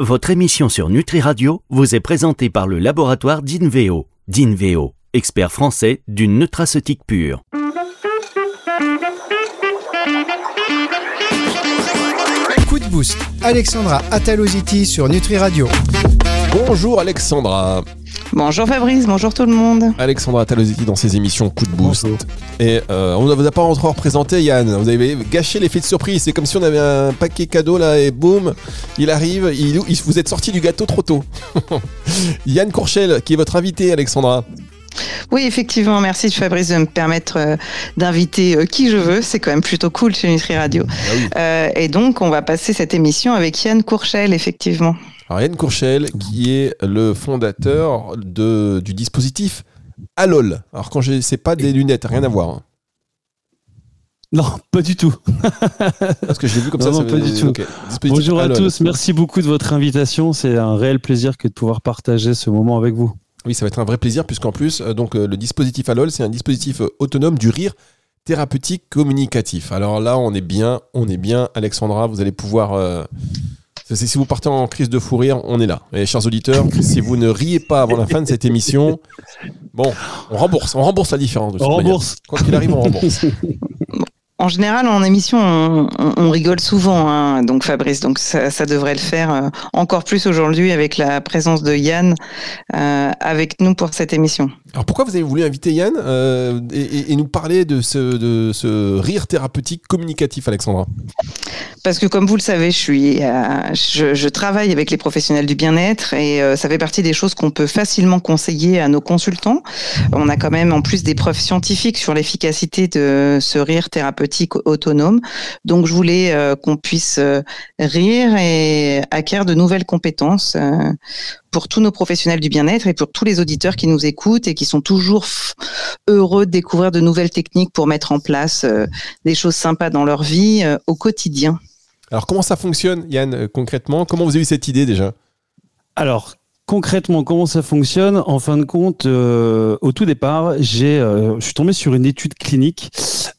Votre émission sur Nutri Radio vous est présentée par le laboratoire d'Inveo. D'Inveo, expert français d'une nutraceutique pure. Coup de boost, Alexandra Ataloziti sur Nutri Radio. Bonjour Alexandra. Bonjour Fabrice, bonjour tout le monde. Alexandra Talositi dans ses émissions Coup de Boost. Et euh, on ne vous a pas encore présenté Yann. Vous avez gâché l'effet de surprise. C'est comme si on avait un paquet cadeau là et boum, il arrive. Il, vous êtes sorti du gâteau trop tôt. Yann Courchel, qui est votre invité, Alexandra. Oui, effectivement, merci Fabrice de me permettre euh, d'inviter euh, qui je veux. C'est quand même plutôt cool chez Nutri Radio. Ah et donc, on va passer cette émission avec Yann Courchel, effectivement. Alors Yann Courchel, qui est le fondateur de, du dispositif Alol. Alors quand je sais pas des lunettes, rien à voir. Hein. Non, pas du tout. Parce que je l'ai vu comme ça. Non, pas du tout. Bonjour à tous, merci beaucoup de votre invitation. C'est un réel plaisir que de pouvoir partager ce moment avec vous. Oui, ça va être un vrai plaisir puisqu'en plus, euh, donc euh, le dispositif Alol, c'est un dispositif euh, autonome du rire thérapeutique communicatif. Alors là, on est bien, on est bien, Alexandra. Vous allez pouvoir si vous partez en crise de fou rire, on est là. Et chers auditeurs, si vous ne riez pas avant la fin de cette émission, bon, on rembourse, on rembourse la différence. on rembourse. Quand il arrive, on rembourse. En général, en émission, on, rigole souvent, hein, donc Fabrice, donc ça, devrait le faire euh, encore plus aujourd'hui avec la présence de Yann euh, avec nous pour cette émission. Alors pourquoi vous avez voulu inviter Yann euh, et, nous parler de ce, rire thérapeutique communicatif, Alexandra? Parce que comme vous le savez, je suis, je, travaille avec les professionnels du bien-être et ça fait partie des choses qu'on peut facilement conseiller à nos consultants. On a quand même en plus des preuves scientifiques sur l'efficacité de ce rire thérapeutique autonome. Donc je voulais euh, qu'on puisse euh, rire et acquérir de nouvelles compétences euh, pour tous nos professionnels du bien-être et pour tous les auditeurs qui nous écoutent et qui sont toujours heureux de découvrir de nouvelles techniques pour mettre en place des choses sympas dans leur vie au quotidien. Alors comment ça fonctionne, Yann, concrètement? Comment vous avez eu cette idée déjà? Alors, concrètement, comment ça fonctionne En fin de compte, euh, au tout départ, j'ai, euh, je suis tombé sur une étude clinique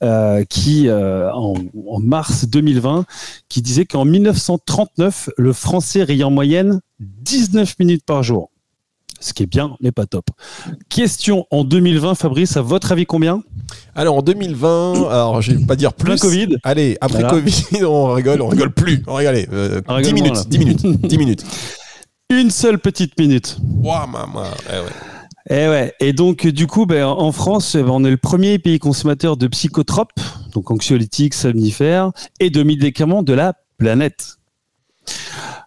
euh, qui, en, mars 2020, qui disait qu'en 1939, le Français riait en moyenne 19 minutes par jour. Ce qui est bien, mais pas top. Question en 2020, Fabrice, à votre avis combien? Alors en 2020, alors je vais pas dire plus. Covid. Allez, après Covid, on rigole, on rigole plus. On rigole. 10 minutes, 10 minutes, 10 minutes. Une seule petite minute. Wow, maman. Eh ouais. Et, eh ouais. et donc, du coup, ben, en France, ben, on est le premier pays consommateur de psychotropes, donc anxiolytiques, somnifères, et de médicaments de la planète.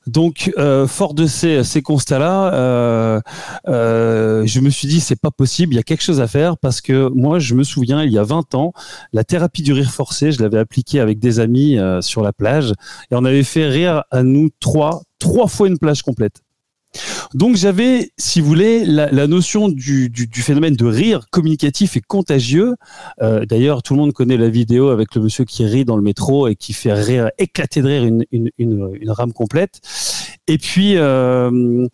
Donc, euh, fort de ces, ces constats-là, euh, euh, je me suis dit, c'est pas possible, il y a quelque chose à faire parce que moi, je me souviens, il y a 20 ans, la thérapie du rire forcé, je l'avais appliquée avec des amis sur la plage et on avait fait rire à nous trois, trois fois une plage complète. Donc j'avais, si vous voulez, la, notion du, phénomène de rire communicatif et contagieux. Euh, d'ailleurs, tout le monde connaît la vidéo avec le monsieur qui rit dans le métro et qui fait rire, éclater de rire une, rame complète. Et puis, euh,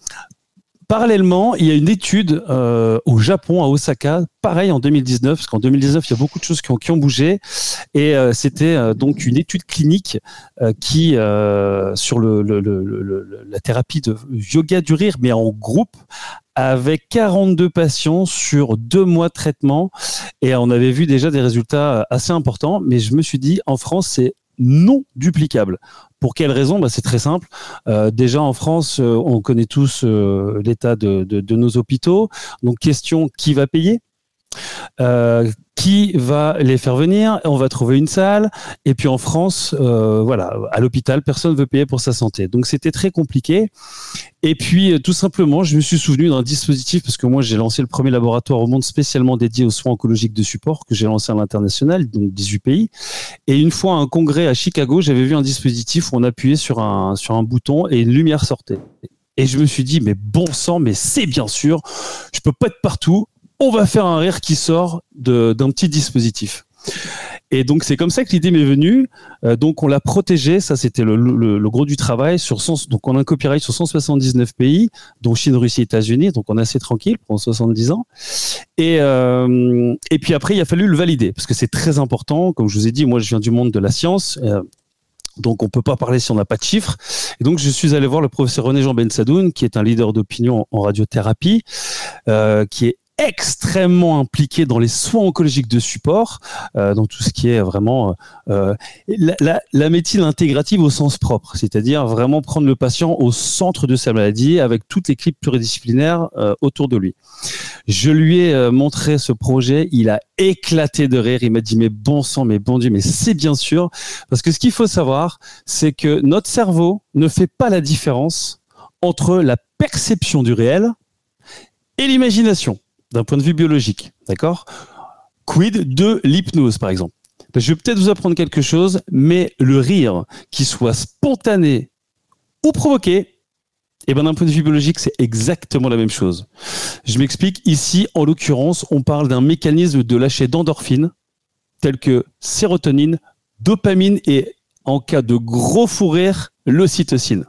Parallèlement, il y a une étude euh, au Japon, à Osaka, pareil en 2019, parce qu'en 2019, il y a beaucoup de choses qui ont, qui ont bougé. Et euh, c'était euh, donc une étude clinique qui, sur le, la thérapie de yoga du rire, mais en groupe, avec 42 patients sur deux mois de traitement. Et on avait vu déjà des résultats assez importants. Mais je me suis dit, en France, c'est non duplicable. Pour quelle raison? Bah, C'est très simple. Euh, déjà en France, euh, on connaît tous euh, l'état de, de, nos hôpitaux. Donc question, qui va payer? Qui va les faire venir? On va trouver une salle. Et puis en France, euh, voilà, à l'hôpital, personne ne veut payer pour sa santé. Donc c'était très compliqué. Et puis euh, tout simplement, je me suis souvenu d'un dispositif parce que moi j'ai lancé le premier laboratoire au monde spécialement dédié aux soins oncologiques de support que j'ai lancé à l'international, donc 18 pays. Et une fois à un congrès à Chicago, j'avais vu un dispositif où on appuyait sur un sur un bouton et une lumière sortait. Et je me suis dit, mais bon sang, mais c'est bien sûr, je peux pas être partout on va faire un rire qui sort d'un petit dispositif. Et donc c'est comme ça que l'idée m'est venue. Euh, donc on l'a protégé, ça c'était le, gros du travail. Sur donc on a un copyright sur 179 pays, dont Chine, Russie, États-Unis. Donc on est assez tranquille pendant 70 ans. Et, euh, et puis après il a fallu le valider parce que c'est très important. Comme je vous ai dit, moi je viens du monde de la science. Euh, Donc on peut pas parler si on n'a pas de chiffres. Et donc je suis allé voir le professeur René Jean Bensadoun, qui est un leader d'opinion en radiothérapie, qui est extrêmement impliqué dans les soins oncologiques de support, euh, dans tout ce qui est vraiment euh, la, la, la, médecine intégrative au sens propre, c'est-à-dire vraiment prendre le patient au centre de sa maladie avec toute l'équipe pluridisciplinaire euh, autour de lui. Je lui ai euh, montré ce projet, il a éclaté de rire, il m'a dit mais bon sang, mais bon Dieu, mais c'est bien sûr, parce que ce qu'il faut savoir, c'est que notre cerveau ne fait pas la différence entre la perception du réel et l'imagination d'un point de vue biologique. D'accord? Quid de l'hypnose, par exemple? Je vais peut-être vous apprendre quelque chose, mais le rire, qui soit spontané ou provoqué, eh ben d'un point de vue biologique, c'est exactement la même chose. Je m'explique. Ici, en l'occurrence, on parle d'un mécanisme de lâcher d'endorphines, tels que sérotonine, dopamine et, en cas de gros fou rire, l'ocytocine.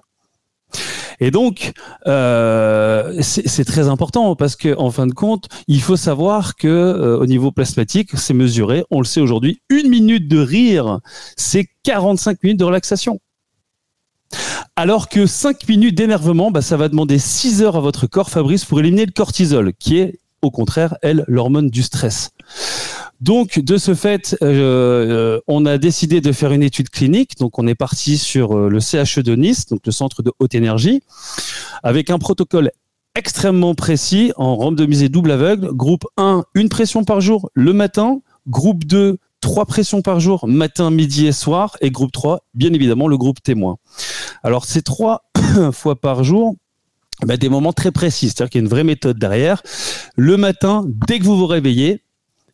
Et donc, euh, c'est très important parce que, en fin de compte, il faut savoir que euh, au niveau plasmatique, c'est mesuré. On le sait aujourd'hui. Une minute de rire, c'est 45 minutes de relaxation. Alors que 5 minutes d'énervement, bah, ça va demander 6 heures à votre corps, Fabrice, pour éliminer le cortisol, qui est au contraire, elle, l'hormone du stress. Donc, de ce fait, euh, euh, on a décidé de faire une étude clinique. Donc, on est parti sur euh, le CHE de Nice, donc le centre de haute énergie, avec un protocole extrêmement précis en randomisé double aveugle. Groupe 1, une pression par jour le matin. Groupe 2, trois pressions par jour, matin, midi et soir. Et groupe 3, bien évidemment, le groupe témoin. Alors, ces trois fois par jour, bah, des moments très précis, c'est-à-dire qu'il y a une vraie méthode derrière. Le matin, dès que vous vous réveillez,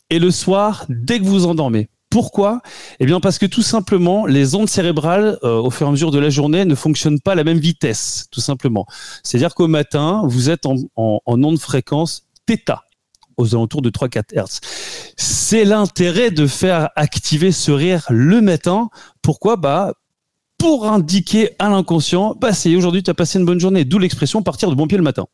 et le soir, dès que vous endormez. Pourquoi? Eh bien parce que tout simplement, les ondes cérébrales, euh, au fur et à mesure de la journée, ne fonctionnent pas à la même vitesse, tout simplement. C'est-à-dire qu'au matin, vous êtes en, en, en onde fréquence θ, aux alentours de 3-4 Hertz. C'est l'intérêt de faire activer ce rire le matin. Pourquoi? Bah pour indiquer à l'inconscient, bah c'est aujourd'hui tu as passé une bonne journée, d'où l'expression partir de bon pied le matin.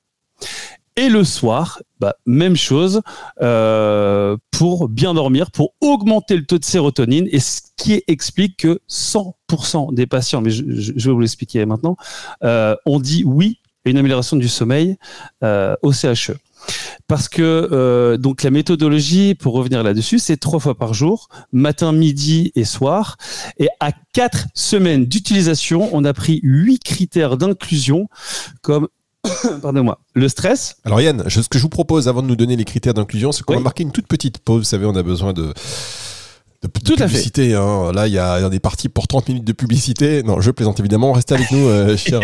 Et le soir, bah, même chose euh, pour bien dormir, pour augmenter le taux de sérotonine, et ce qui explique que 100% des patients, mais je, vais vous l'expliquer maintenant, euh, on dit oui à une amélioration du sommeil euh, au CHE. Parce que euh, donc la méthodologie, pour revenir là-dessus, c'est trois fois par jour, matin, midi et soir. Et à quatre semaines d'utilisation, on a pris huit critères d'inclusion comme pardonnez-moi, le stress. Alors Yann, ce que je vous propose avant de nous donner les critères d'inclusion, c'est qu'on Oui. va marquer une toute petite pause. Vous savez, on a besoin de, de, de Tout à fait. publicité. hein. Là, il y a des parties pour 30 minutes de publicité. Non, je plaisante évidemment. Restez avec nous, euh, chers,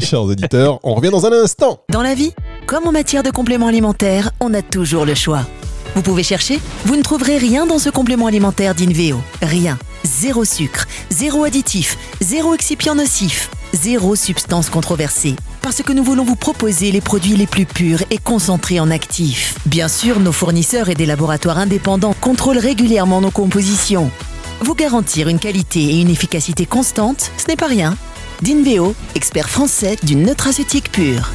chers auditeurs. On revient dans un instant. Dans la vie, comme en matière de compléments alimentaires, on a toujours le choix. Vous pouvez chercher, vous ne trouverez rien dans ce complément alimentaire d'Inveo. Rien. Zéro sucre, zéro additif, zéro excipient nocif, zéro substance controversée. Parce que nous voulons vous proposer les produits les plus purs et concentrés en actifs. Bien sûr, nos fournisseurs et des laboratoires indépendants contrôlent régulièrement nos compositions. Vous garantir une qualité et une efficacité constante, ce n'est pas rien. D'Inveo, expert français du nutraceutique pur.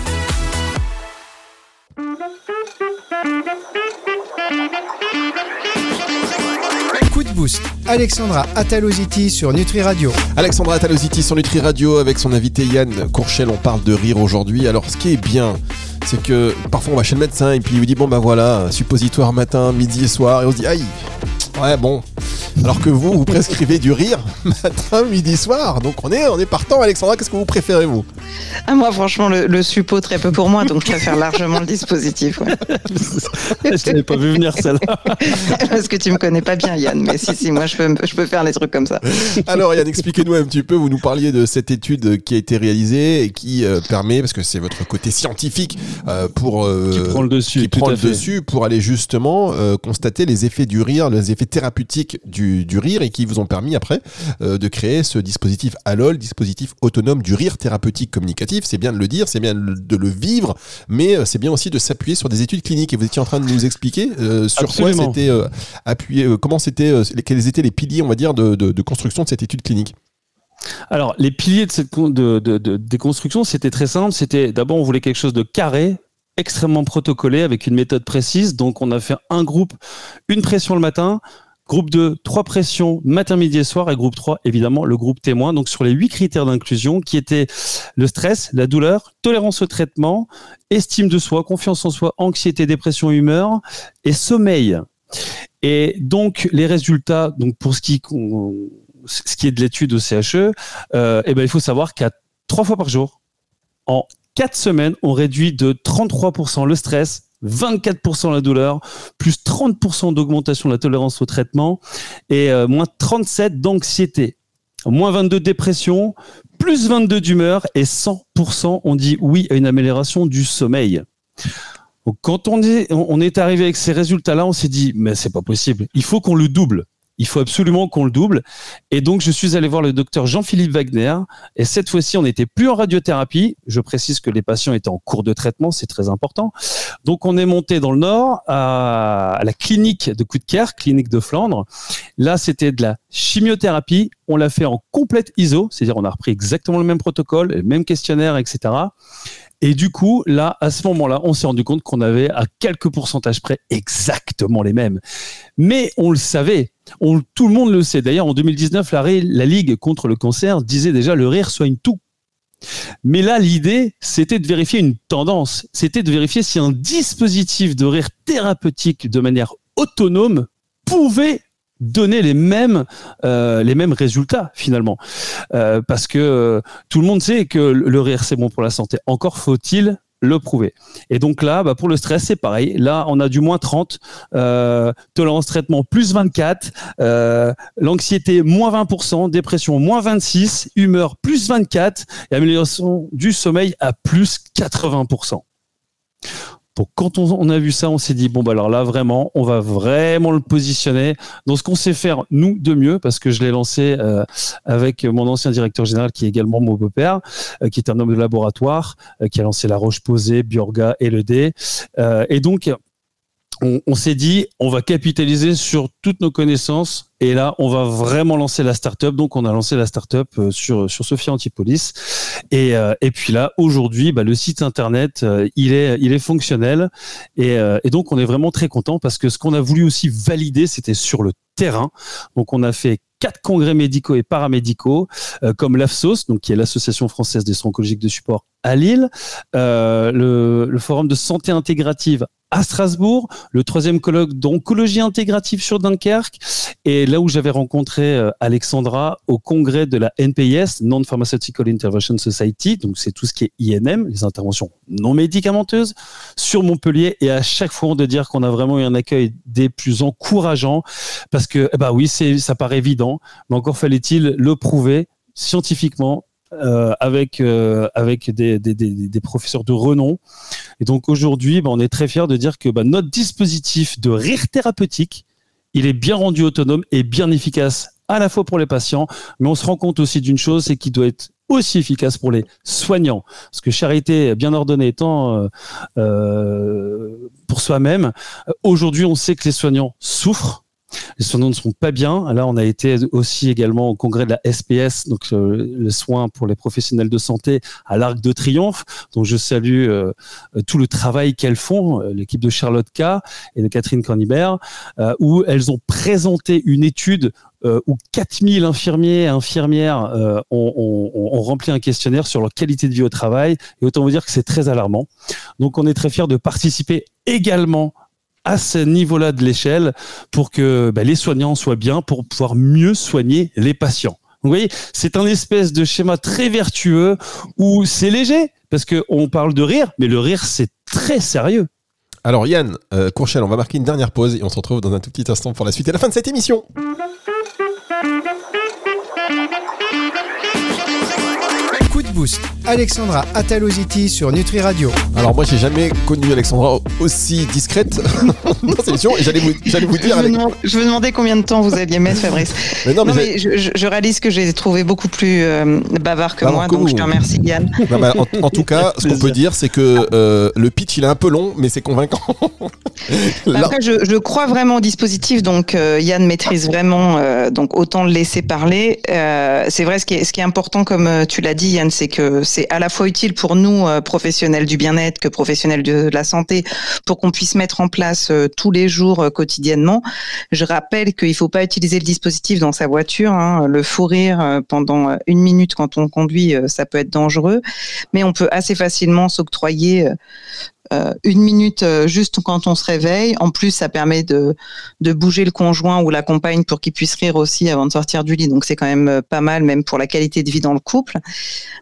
Alexandra Ataloziti sur Nutri Radio. Alexandra Ataloziti sur Nutri Radio avec son invité Yann Courchel. On parle de rire aujourd'hui. Alors, ce qui est bien, c'est que parfois on va chez le médecin et puis il vous dit bon bah voilà, suppositoire matin, midi et soir, et on se dit aïe, ouais bon. Alors que vous, vous prescrivez du rire matin, midi, soir. Donc on est, on est partant. Alexandra, qu'est-ce que vous préférez vous? Ah, moi, franchement, le, le suppo, très peu pour moi, donc je préfère largement le dispositif. ouais. je l'avais pas vu venir celle-là. Parce que tu me connais pas bien, Yann, mais si, si, moi, je peux, je peux faire les trucs comme ça. Alors Yann, expliquez-nous un petit peu. Vous nous parliez de cette étude qui a été réalisée et qui euh, permet, parce que c'est votre côté scientifique, euh, pour euh, Qui prend le dessus, qui prend le fait. dessus pour aller justement euh, constater les effets du rire, les effets thérapeutiques du, du rire et qui vous ont permis après euh, de créer ce dispositif ALOL, dispositif autonome du rire thérapeutique communicatif. C'est bien de le dire, c'est bien de le vivre, mais euh, c'est bien aussi de s'appuyer sur des études cliniques. Et vous étiez en train de nous expliquer euh, sur Absolument. quoi c'était appuyé, comment c'était, quels étaient les piliers, on va dire, de, de- de construction de cette étude clinique. Alors, les piliers de cette con- de, de, de- des constructions, c'était très simple. C'était d'abord, on voulait quelque chose de carré, extrêmement protocolé, avec une méthode précise. Donc, on a fait un groupe, une pression le matin, Groupe 2, trois pressions matin, midi et soir. Et groupe 3, évidemment, le groupe témoin. Donc sur les huit critères d'inclusion qui étaient le stress, la douleur, tolérance au traitement, estime de soi, confiance en soi, anxiété, dépression, humeur et sommeil. Et donc les résultats, donc pour ce qui, est de l'étude au CHE, euh, eh ben, il faut savoir qu'à trois fois par jour, en quatre semaines, on réduit de 33% le stress, 24% la douleur, plus 30% d'augmentation de la tolérance au traitement et euh, moins 37 d'anxiété, moins 22 de dépression, plus 22 d'humeur et 100% on dit oui à une amélioration du sommeil. quand on est, on est arrivé avec ces résultats-là, on s'est dit mais c'est pas possible, il faut qu'on le double il faut absolument qu'on le double. Et donc, je suis allé voir le docteur Jean-Philippe Wagner. Et cette fois-ci, on n'était plus en radiothérapie. Je précise que les patients étaient en cours de traitement, c'est très important. Donc, on est monté dans le Nord à, la clinique de Coudekerque, clinique de Flandre. Là, c'était de la chimiothérapie. On l'a fait en complète ISO, c'est-à-dire on a repris exactement le même protocole, le même questionnaire, etc. Et du coup, là, à ce moment-là, on s'est rendu compte qu'on avait à quelques pourcentages près exactement les mêmes. Mais on le savait. On, tout le monde le sait. D'ailleurs, en 2019, la, la Ligue contre le cancer disait déjà le rire soigne tout. Mais là, l'idée, c'était de vérifier une tendance. C'était de vérifier si un dispositif de rire thérapeutique de manière autonome pouvait donner les mêmes euh, les mêmes résultats finalement euh, parce que euh, tout le monde sait que le rire c'est bon pour la santé encore faut-il le prouver. Et donc là, bah pour le stress, c'est pareil. Là, on a du moins 30, euh, tolérance traitement plus 24, euh, l'anxiété moins 20%, dépression moins 26, humeur plus 24 et amélioration du sommeil à plus 80%. Donc quand on, a vu ça, on s'est dit bon bah alors là vraiment, on va vraiment le positionner dans ce qu'on sait faire nous de mieux parce que je l'ai lancé euh, avec mon ancien directeur général qui est également mon beau-père, euh, qui est un homme de laboratoire, euh, qui a lancé La Roche Posée, Biorga et le D. et donc on, s'est dit, on va capitaliser sur toutes nos connaissances et là, on va vraiment lancer la startup. Donc, on a lancé la startup euh, sur sur Sophia Antipolis. Et, euh, et puis là, aujourd'hui, bah, le site internet, euh, il est il est fonctionnel et, et donc on est vraiment très content parce que ce qu'on a voulu aussi valider, c'était sur le terrain. Donc, on a fait quatre congrès médicaux et paramédicaux, comme l'AFSOS, donc qui est l'Association française des soins oncologiques de support à Lille, euh, le, forum de santé intégrative à Strasbourg, le troisième colloque d'oncologie intégrative sur Dunkerque, et là où j'avais rencontré euh, Alexandra au congrès de la NPIS, Non-Pharmaceutical Intervention Society, donc c'est tout ce qui est INM, les interventions non médicamenteuses, sur Montpellier, et à chaque fois de dire qu'on a vraiment eu un accueil des plus encourageants, parce que, bah oui, ça paraît évident, mais encore fallait-il le prouver scientifiquement euh, avec euh, avec des, professeurs de renom. Et donc aujourd'hui, bah, on est très fiers de dire que bah, notre dispositif de rire thérapeutique, il est bien rendu autonome et bien efficace à la fois pour les patients, mais on se rend compte aussi d'une chose, c'est qu'il doit être aussi efficace pour les soignants. Parce que charité bien ordonnée étant euh pour soi-même, aujourd'hui on sait que les soignants souffrent les soignants ne sont pas bien. Là, on a été aussi également au congrès de la SPS, donc euh, le soin pour les professionnels de santé à l'Arc de Triomphe. Donc, je salue euh, tout le travail qu'elles font, euh, l'équipe de Charlotte K et de Catherine Cornibert, où elles ont présenté une étude où 4000 infirmiers et infirmières ont, ont, ont, rempli un questionnaire sur leur qualité de vie au travail. Et autant vous dire que c'est très alarmant. Donc, on est très fiers de participer également à ce niveau-là de l'échelle pour que bah, les soignants soient bien, pour pouvoir mieux soigner les patients. Vous voyez, c'est un espèce de schéma très vertueux où c'est léger, parce qu'on parle de rire, mais le rire, c'est très sérieux. Alors Yann, euh, Courchel, on va marquer une dernière pause et on se retrouve dans un tout petit instant pour la suite et la fin de cette émission. boost. Alexandra Ataloziti sur Nutri Radio. Alors moi j'ai jamais connu Alexandra aussi discrète dans cette émission et j'allais vous, vous dire... Je, me demandais combien de temps vous alliez mettre Fabrice. Mais non, mais, je, réalise que j'ai trouvé beaucoup plus euh, bavard que moi, donc je te remercie Yann. Bah, en, tout cas, ce qu'on peut dire c'est que euh, le pitch il est un peu long mais c'est convaincant. Après je, crois vraiment au dispositif, donc euh, Yann maîtrise vraiment, donc autant le laisser parler. c'est vrai ce qui, est, ce qui est important comme tu l'as dit Yann, c'est que c'est à la fois utile pour nous euh, professionnels du bien-être que professionnels de la santé pour qu'on puisse mettre en place euh, tous les jours euh, quotidiennement. Je rappelle qu'il faut pas utiliser le dispositif dans sa voiture. Hein. Le fou rire pendant une minute quand on conduit, ça peut être dangereux, mais on peut assez facilement s'octroyer une minute euh, juste quand on se réveille. En plus, ça permet de, de bouger le conjoint ou la compagne pour qu'il puisse rire aussi avant de sortir du lit. Donc c'est quand même euh, pas mal, même pour la qualité de vie dans le couple.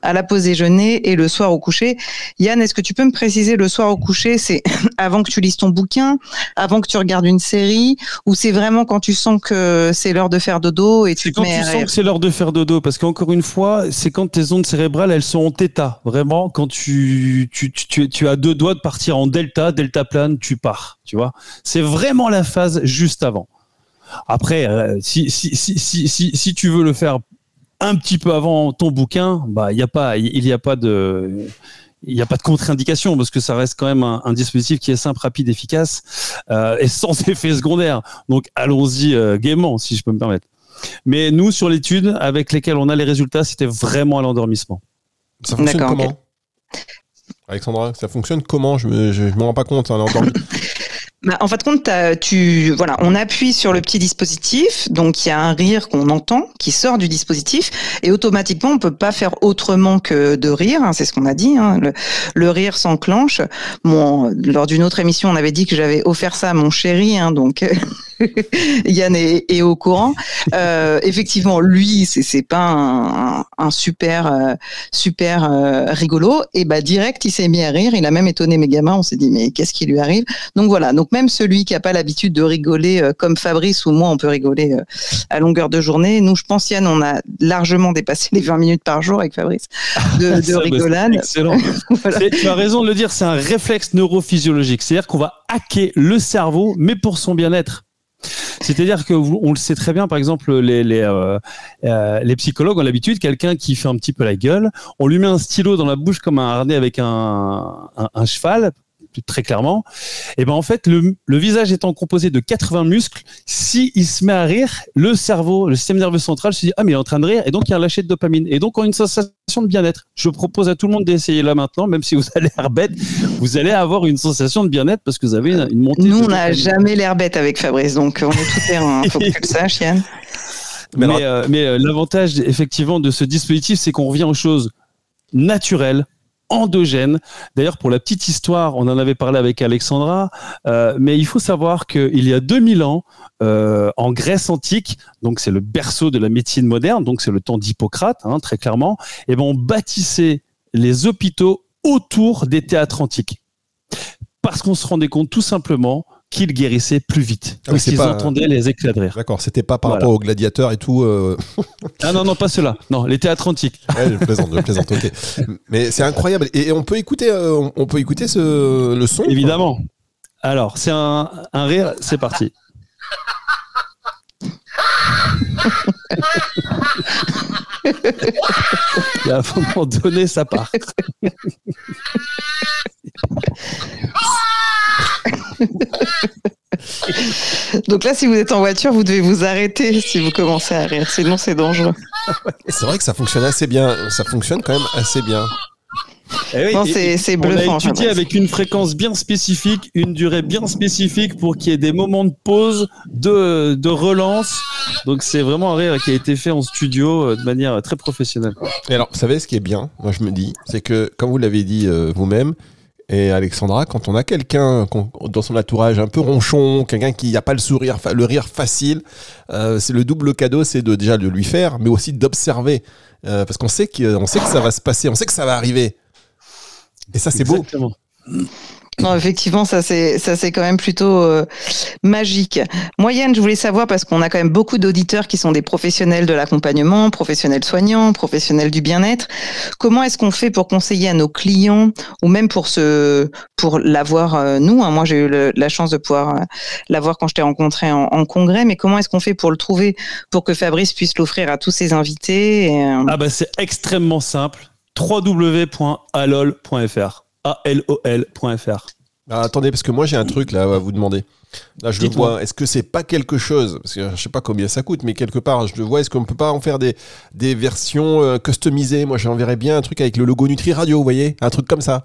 À la pause déjeuner et le soir au coucher. Yann, est-ce que tu peux me préciser le soir au coucher, c'est avant que tu lises ton bouquin, avant que tu regardes une série, ou c'est vraiment quand tu sens que c'est l'heure de faire dodo et tu te quand tu sens que c'est l'heure de faire dodo, parce qu'encore une fois, c'est quand tes ondes cérébrales elles sont en θ. Vraiment, quand tu tu, tu, tu as deux doigts de partir en delta, delta plane, tu pars. Tu vois, c'est vraiment la phase juste avant. Après, euh, si, si, si, si, si, tu veux le faire un petit peu avant ton bouquin, bah il n'y a pas, il y a pas de il n'y a pas de contre-indication parce que ça reste quand même un, dispositif qui est simple, rapide, efficace euh, et sans effet secondaire. Donc allons-y euh, gaiement, si je peux me permettre. Mais nous, sur l'étude avec lesquelles on a les résultats, c'était vraiment à l'endormissement. Ça fonctionne comment? Alexandra, ça fonctionne comment? Je me, je, rends pas compte. Hein, bah, en fait, compte, tu, voilà, on appuie sur le petit dispositif, donc il y a un rire qu'on entend qui sort du dispositif, et automatiquement, on peut pas faire autrement que de rire. Hein, c'est ce qu'on a dit. Hein, le, rire s'enclenche. Lors d'une autre émission, on avait dit que j'avais offert ça à mon chéri, hein, donc Yann est, au courant. Euh, effectivement, lui, c'est pas un, super euh, super euh, rigolo. Et bah direct, il s'est mis à rire. Il a même étonné mes gamins. On s'est dit mais qu'est-ce qui lui arrive? Donc voilà. Même celui qui a pas l'habitude de rigoler comme Fabrice ou moi, on peut rigoler à longueur de journée. Nous, je pense Yann, on a largement dépassé les 20 minutes par jour avec Fabrice de, de bah, rigolade. Excellent. Tu as raison de le dire. C'est un réflexe neurophysiologique. C'est-à-dire qu'on va hacker le cerveau, mais pour son bien-être. C'est-à-dire que on le sait très bien, par exemple, les les, euh, euh, les psychologues ont l'habitude, quelqu'un qui fait un petit peu la gueule, on lui met un stylo dans la bouche comme un harnais avec un, un cheval très clairement, et eh ben en fait le, le, visage étant composé de 80 muscles, si il se met à rire, le cerveau, le système nerveux central se dit ah mais il est en train de rire et donc il y a un lâcher de dopamine et donc on a une sensation de bien-être. Je propose à tout le monde d'essayer là maintenant, même si vous allez l'air bête, vous allez avoir une sensation de bien-être parce que vous avez une, montée. Nous on n'a jamais l'air bête avec Fabrice, donc on est tout terrain. Hein. Faut que tu le saches, Yann. Mais, mais, euh, mais euh, l'avantage effectivement de ce dispositif, c'est qu'on revient aux choses naturelles, endogène. D'ailleurs, pour la petite histoire, on en avait parlé avec Alexandra, euh, mais il faut savoir qu'il y a 2000 ans, euh, en Grèce antique, donc c'est le berceau de la médecine moderne, donc c'est le temps d'Hippocrate, hein, très clairement, et eh ben on bâtissait les hôpitaux autour des théâtres antiques. Parce qu'on se rendait compte tout simplement qu'ils guérissaient plus vite. Ah, parce qu'ils entendaient les éclats de rire. D'accord, c'était pas par rapport aux gladiateurs et tout. Euh. ah non, non, pas cela. Non, les théâtres antiques. ouais, je plaisante, je plaisante, ok. Mais c'est incroyable. Et on peut écouter, euh, on peut écouter ce, le son Évidemment. Alors, c'est un, un rire, c'est parti. Et à un moment donné, ça part. Donc là, si vous êtes en voiture, vous devez vous arrêter si vous commencez à rire, sinon c'est dangereux. C'est vrai que ça fonctionne assez bien. Ça fonctionne quand même assez bien. Eh c'est bluffant. On a étudié avec une fréquence bien spécifique, une durée bien spécifique pour qu'il y ait des moments de pause, de, de relance. Donc c'est vraiment un rire qui a été fait en studio euh, de manière très professionnelle. Et alors, vous savez ce qui est bien, moi je me dis, c'est que comme vous l'avez dit euh, vous-même, et Alexandra, quand on a quelqu'un dans son entourage un peu ronchon, quelqu'un qui n'a pas le sourire, le rire facile, euh, c'est le double cadeau, c'est de déjà de lui faire, mais aussi d'observer, parce qu'on sait qu'on sait que ça va se passer, on sait que ça va arriver. Et ça, c'est beau. Non, effectivement, ça c'est ça c'est quand même plutôt euh, magique. Moyenne, je voulais savoir parce qu'on a quand même beaucoup d'auditeurs qui sont des professionnels de l'accompagnement, professionnels soignants, professionnels du bien-être. Comment est-ce qu'on fait pour conseiller à nos clients ou même pour ce pour l'avoir euh, nous hein? Moi, j'ai eu la chance de pouvoir euh, l'avoir quand je t'ai rencontré en, en, congrès, mais comment est-ce qu'on fait pour le trouver pour que Fabrice puisse l'offrir à tous ses invités Ah bah c'est extrêmement simple www.alol.fr. A-L-O-L.fr. Ah, attendez, parce que moi j'ai un truc là à vous demander. Là, je le vois. Est-ce que c'est pas quelque chose Parce que je sais pas combien ça coûte, mais quelque part, je le vois. Est-ce qu'on peut pas en faire des, des versions euh, customisées? Moi, j'enverrais bien un truc avec le logo Nutri Radio, vous voyez? Un truc comme ça.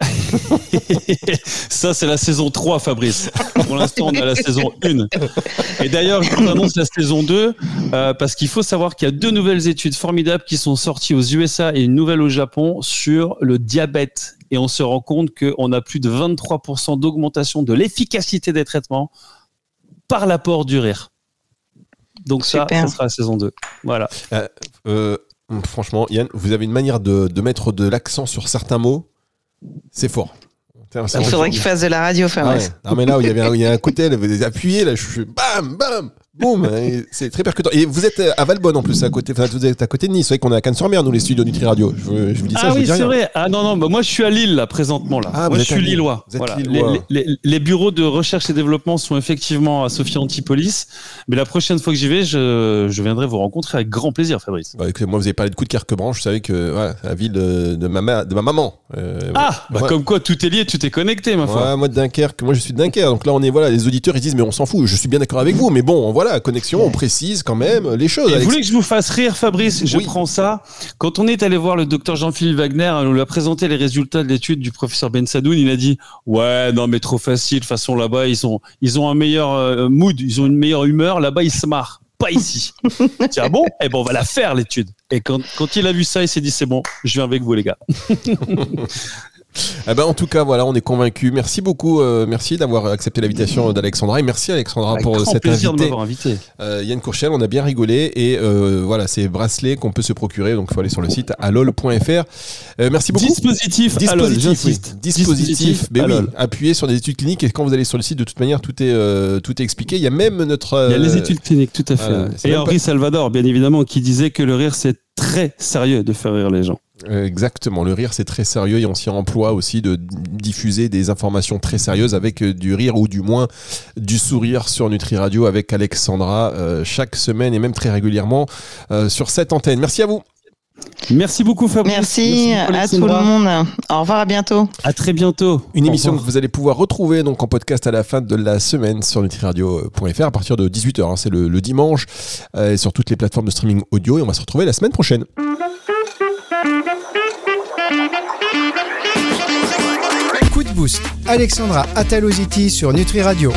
Ça, c'est la saison 3, Fabrice. Pour l'instant, on à la saison 1. Et d'ailleurs, je vous annonce la saison 2, euh, parce qu'il faut savoir qu'il y a deux nouvelles études formidables qui sont sorties aux USA et une nouvelle au Japon sur le diabète. Et on se rend compte qu'on a plus de 23% d'augmentation de l'efficacité des traitements par l'apport du rire. Donc ça, Super. ça sera la saison 2. Voilà. Euh, franchement, Yann, vous avez une manière de, de mettre de l'accent sur certains mots. C'est fort. Il faudrait qu'il fasse de la radio, Ah Fabrice. ouais. Non mais là, il y, avait un- il y a un côté, là, vous appuyez, là, je suis bam, bam, boum. C'est très percutant. Et vous êtes à Valbonne en plus, à côté, enfin, vous êtes à côté de Nice. C'est vrai qu'on est à Cannes-sur-Mer, nous, les studios Nutri Radio. Je, vous- je vous dis ça, ah je vous oui, c'est vrai. Ah non, non, bah moi je suis à Lille là présentement là. Ah, vous moi je suis lillois. Vous êtes Voilà. lillois. Les, les- les bureaux de recherche et développement sont effectivement à Sophia Antipolis, mais la prochaine fois que j'y vais, je, je viendrai vous rencontrer avec grand plaisir, Fabrice. Bah, écoutez, moi, vous avez parlé de coup de Carquebranche. Je savais que c'est la ville de, de ma, de ma maman. Euh, Ah, bah Ouais. comme quoi tout est lié, tout est connecté, ma foi. Ouais, moi de Dunkerque, moi je suis de Dunkerque, donc là on est voilà, les auditeurs ils disent mais on s'en fout, je suis bien d'accord avec vous, mais bon voilà, connexion, on précise quand même les choses. Et vous voulez que je vous fasse rire, Fabrice Je Oui. prends ça. Quand on est allé voir le docteur Jean-Philippe Wagner, on lui a présenté les résultats de l'étude du professeur Ben Sadoun, il a dit Ouais, non, mais trop facile. De toute façon, là-bas, ils ont, ils ont un meilleur euh, mood, ils ont une meilleure humeur. Là-bas, ils se marrent. Pas ici. Tiens, bon? Eh ben, on va la faire, l'étude. Et quand, quand il a vu ça, il s'est dit C'est bon, je viens avec vous, les gars. Eh ben, en tout cas voilà, on est convaincus. Merci beaucoup, euh, merci d'avoir accepté l'invitation d'Alexandra et merci Alexandra Avec pour grand cette plaisir de invité. m'avoir invité. Euh, Yann Courchel, on a bien rigolé et euh, voilà, c'est bracelets qu'on peut se procurer, donc il faut aller sur le site alol.fr. Euh, merci beaucoup. Dispositif, Dispositif, Alol, oui. j'insiste. Dispositif, mais oui, Alol. appuyez sur des études cliniques et quand vous allez sur le site, de toute manière, tout est, euh, tout est expliqué. Il y a même notre. Il y a les études cliniques, tout à fait. Et Henri Salvador, bien évidemment, qui disait que le rire, c'est très sérieux de faire rire les gens. Euh, Exactement, le rire c'est très sérieux et on s'y emploie aussi de diffuser des informations très sérieuses avec euh, du rire ou du moins du sourire sur Nutri Radio avec Alexandra euh, chaque semaine et même très régulièrement euh, sur cette antenne. Merci à vous. Merci beaucoup, Fabrice. Merci, beaucoup, à tout le monde. Au revoir, à bientôt. À très bientôt. Une Au émission que vous allez pouvoir retrouver donc en podcast à la fin de la semaine sur nutriradio.fr à partir de 18h. hein, c'est le, le dimanche euh, et sur toutes les plateformes de streaming audio et on va se retrouver la semaine prochaine. Coup de boost. Alexandra Ataloziti sur Nutri Radio.